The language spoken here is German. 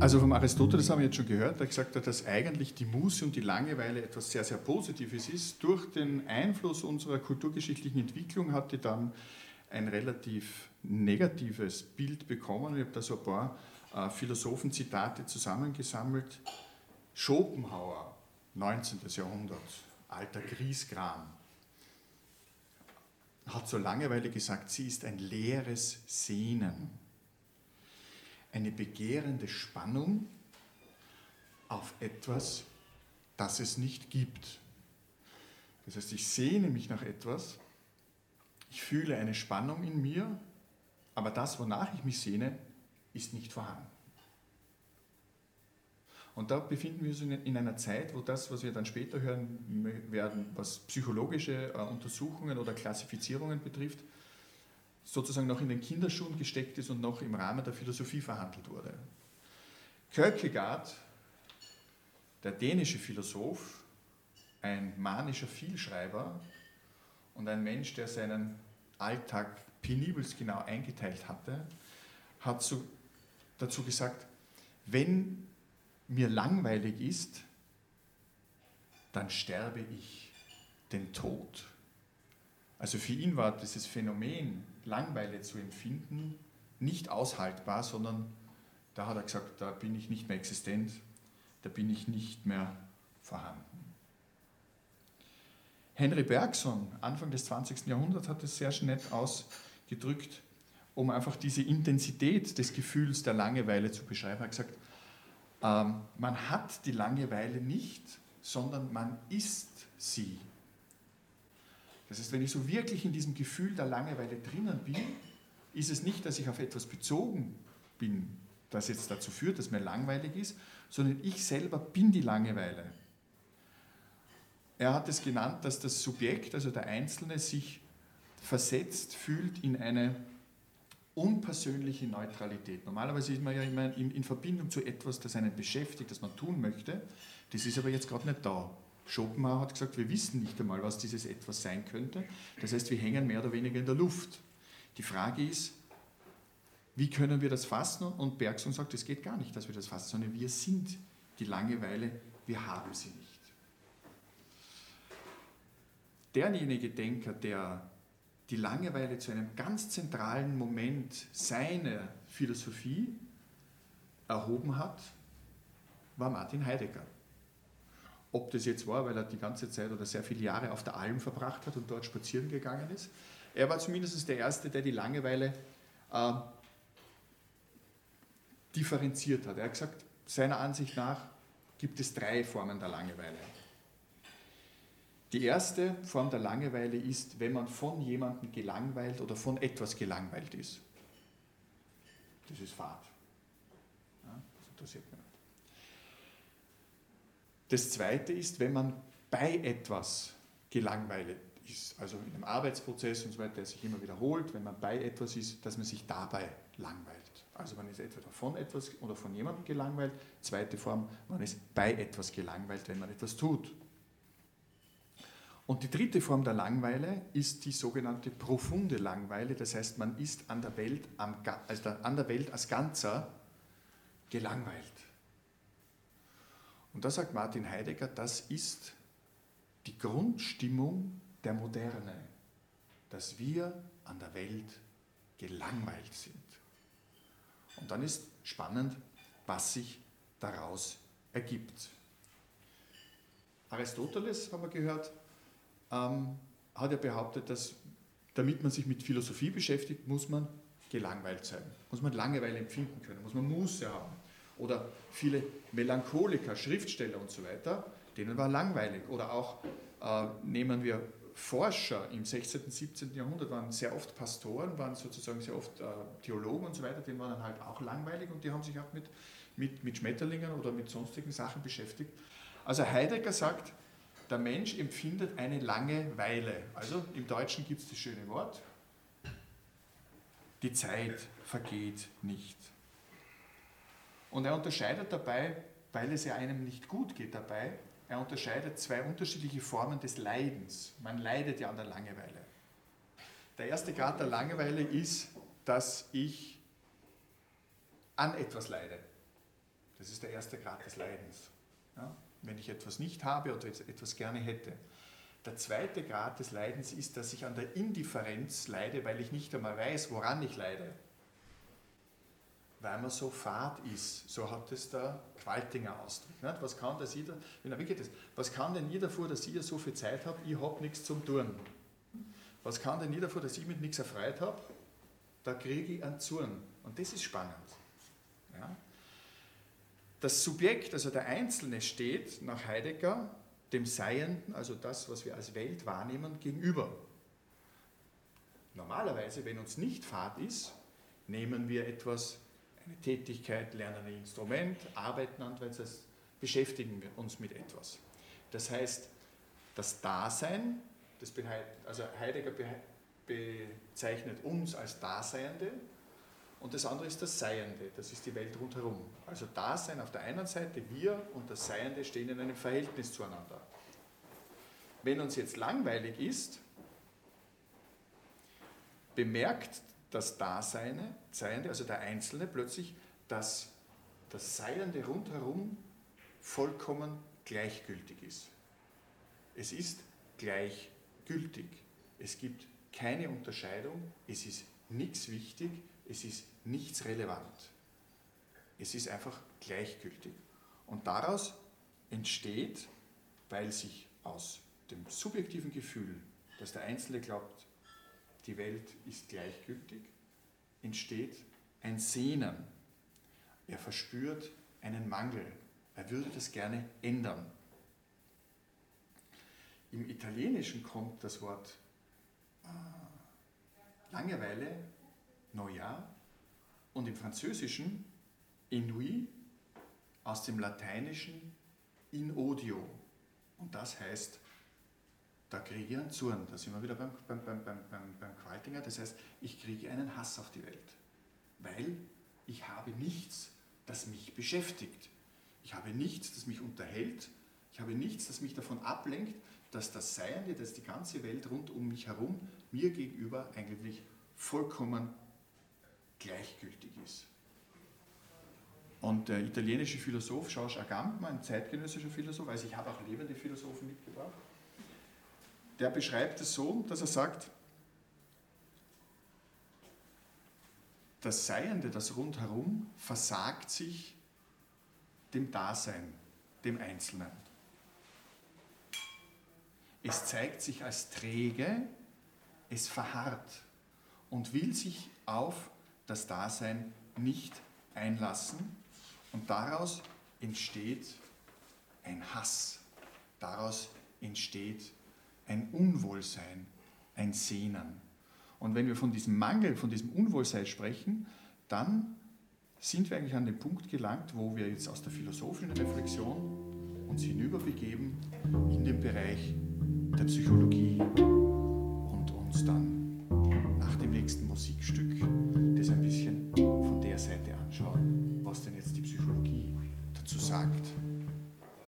Also vom Aristoteles haben wir jetzt schon gehört, der gesagt hat, dass eigentlich die Muße und die Langeweile etwas sehr, sehr Positives ist. Durch den Einfluss unserer kulturgeschichtlichen Entwicklung hat die dann ein relativ negatives Bild bekommen. Ich habe da so ein paar äh, Philosophenzitate zusammengesammelt. Schopenhauer, 19. Jahrhundert, alter Griesgram, hat zur Langeweile gesagt, sie ist ein leeres Sehnen eine begehrende Spannung auf etwas, das es nicht gibt. Das heißt, ich sehne mich nach etwas, ich fühle eine Spannung in mir, aber das, wonach ich mich sehne, ist nicht vorhanden. Und da befinden wir uns in einer Zeit, wo das, was wir dann später hören werden, was psychologische äh, Untersuchungen oder Klassifizierungen betrifft, sozusagen noch in den Kinderschuhen gesteckt ist und noch im Rahmen der Philosophie verhandelt wurde. Kierkegaard, der dänische Philosoph, ein manischer Vielschreiber und ein Mensch, der seinen Alltag penibelst genau eingeteilt hatte, hat so dazu gesagt, wenn mir langweilig ist, dann sterbe ich den Tod. Also für ihn war dieses Phänomen, Langweile zu empfinden, nicht aushaltbar, sondern da hat er gesagt, da bin ich nicht mehr existent, da bin ich nicht mehr vorhanden. Henry Bergson, Anfang des 20. Jahrhunderts, hat es sehr nett ausgedrückt, um einfach diese Intensität des Gefühls der Langeweile zu beschreiben. Er hat gesagt, ähm, man hat die Langeweile nicht, sondern man ist sie. Das heißt, wenn ich so wirklich in diesem Gefühl der Langeweile drinnen bin, ist es nicht, dass ich auf etwas bezogen bin, das jetzt dazu führt, dass mir langweilig ist, sondern ich selber bin die Langeweile. Er hat es genannt, dass das Subjekt, also der Einzelne, sich versetzt fühlt in eine unpersönliche Neutralität. Normalerweise ist man ja immer in, in Verbindung zu etwas, das einen beschäftigt, das man tun möchte. Das ist aber jetzt gerade nicht da. Schopenhauer hat gesagt, wir wissen nicht einmal, was dieses etwas sein könnte. Das heißt, wir hängen mehr oder weniger in der Luft. Die Frage ist, wie können wir das fassen? Und Bergson sagt, es geht gar nicht, dass wir das fassen, sondern wir sind die Langeweile, wir haben sie nicht. Derjenige Denker, der die Langeweile zu einem ganz zentralen Moment seiner Philosophie erhoben hat, war Martin Heidegger. Ob das jetzt war, weil er die ganze Zeit oder sehr viele Jahre auf der Alm verbracht hat und dort spazieren gegangen ist. Er war zumindest der Erste, der die Langeweile äh, differenziert hat. Er hat gesagt, seiner Ansicht nach gibt es drei Formen der Langeweile. Die erste Form der Langeweile ist, wenn man von jemandem gelangweilt oder von etwas gelangweilt ist. Das ist Fahrt. Ja, das interessiert mich. Das Zweite ist, wenn man bei etwas gelangweilt ist, also in einem Arbeitsprozess und so weiter, der sich immer wiederholt, wenn man bei etwas ist, dass man sich dabei langweilt. Also man ist entweder von etwas oder von jemandem gelangweilt. Zweite Form, man ist bei etwas gelangweilt, wenn man etwas tut. Und die dritte Form der Langeweile ist die sogenannte profunde Langeweile. Das heißt, man ist an der Welt, also an der Welt als Ganzer gelangweilt. Und da sagt Martin Heidegger, das ist die Grundstimmung der Moderne, dass wir an der Welt gelangweilt sind. Und dann ist spannend, was sich daraus ergibt. Aristoteles, haben wir gehört, ähm, hat ja behauptet, dass damit man sich mit Philosophie beschäftigt, muss man gelangweilt sein, muss man Langeweile empfinden können, muss man Muße haben oder viele Melancholiker, Schriftsteller und so weiter, denen war langweilig. Oder auch äh, nehmen wir Forscher im 16., und 17. Jahrhundert, waren sehr oft Pastoren, waren sozusagen sehr oft äh, Theologen und so weiter, denen waren dann halt auch langweilig und die haben sich auch mit, mit, mit Schmetterlingen oder mit sonstigen Sachen beschäftigt. Also Heidegger sagt, der Mensch empfindet eine Langeweile. Also im Deutschen gibt es das schöne Wort, die Zeit vergeht nicht. Und er unterscheidet dabei, weil es ja einem nicht gut geht dabei, er unterscheidet zwei unterschiedliche Formen des Leidens. Man leidet ja an der Langeweile. Der erste Grad der Langeweile ist, dass ich an etwas leide. Das ist der erste Grad des Leidens. Ja? Wenn ich etwas nicht habe oder etwas gerne hätte. Der zweite Grad des Leidens ist, dass ich an der Indifferenz leide, weil ich nicht einmal weiß, woran ich leide. Weil man so fad ist. So hat es der Qualtinger ausdrückt. Was kann das jeder, wie geht das? Was kann denn jeder vor, dass ich so viel Zeit habe, ich habe nichts zum Tun? Was kann denn jeder vor, dass ich mit nichts erfreut habe? Da kriege ich einen Zorn. Und das ist spannend. Ja? Das Subjekt, also der Einzelne, steht nach Heidegger dem Seienden, also das, was wir als Welt wahrnehmen, gegenüber. Normalerweise, wenn uns nicht Fahrt ist, nehmen wir etwas, eine Tätigkeit, lernen ein Instrument, arbeiten an etwas, beschäftigen wir uns mit etwas. Das heißt, das Dasein, das also Heidegger bezeichnet uns als Daseiende und das andere ist das Seiende, das ist die Welt rundherum. Also Dasein auf der einen Seite, wir und das Seiende stehen in einem Verhältnis zueinander. Wenn uns jetzt langweilig ist, bemerkt das Daseine, Seiende, also der Einzelne, plötzlich, dass das Seiende rundherum vollkommen gleichgültig ist. Es ist gleichgültig. Es gibt keine Unterscheidung, es ist nichts wichtig, es ist nichts relevant. Es ist einfach gleichgültig. Und daraus entsteht, weil sich aus dem subjektiven Gefühl, dass der Einzelne glaubt, die Welt ist gleichgültig, entsteht ein Sehnen. Er verspürt einen Mangel. Er würde das gerne ändern. Im Italienischen kommt das Wort äh, Langeweile Neujahr und im Französischen Inui aus dem Lateinischen in odio. Und das heißt, da kriege ich einen Zorn. Da sind wir wieder beim, beim, beim, beim, beim Qualtinger. Das heißt, ich kriege einen Hass auf die Welt. Weil ich habe nichts, das mich beschäftigt. Ich habe nichts, das mich unterhält. Ich habe nichts, das mich davon ablenkt, dass das Seiende, dass die ganze Welt rund um mich herum mir gegenüber eigentlich vollkommen gleichgültig ist. Und der italienische Philosoph Georges Agamben, ein zeitgenössischer Philosoph, also ich habe auch lebende Philosophen mitgebracht, der beschreibt es so, dass er sagt, das Seiende, das rundherum, versagt sich dem Dasein, dem Einzelnen. Es zeigt sich als träge, es verharrt und will sich auf das Dasein nicht einlassen und daraus entsteht ein Hass, daraus entsteht ein Unwohlsein, ein Sehnen. Und wenn wir von diesem Mangel, von diesem Unwohlsein sprechen, dann sind wir eigentlich an den Punkt gelangt, wo wir jetzt aus der philosophischen Reflexion uns hinüberbegeben in den Bereich der Psychologie und uns dann nach dem nächsten Musikstück das ein bisschen von der Seite anschauen, was denn jetzt die Psychologie dazu sagt.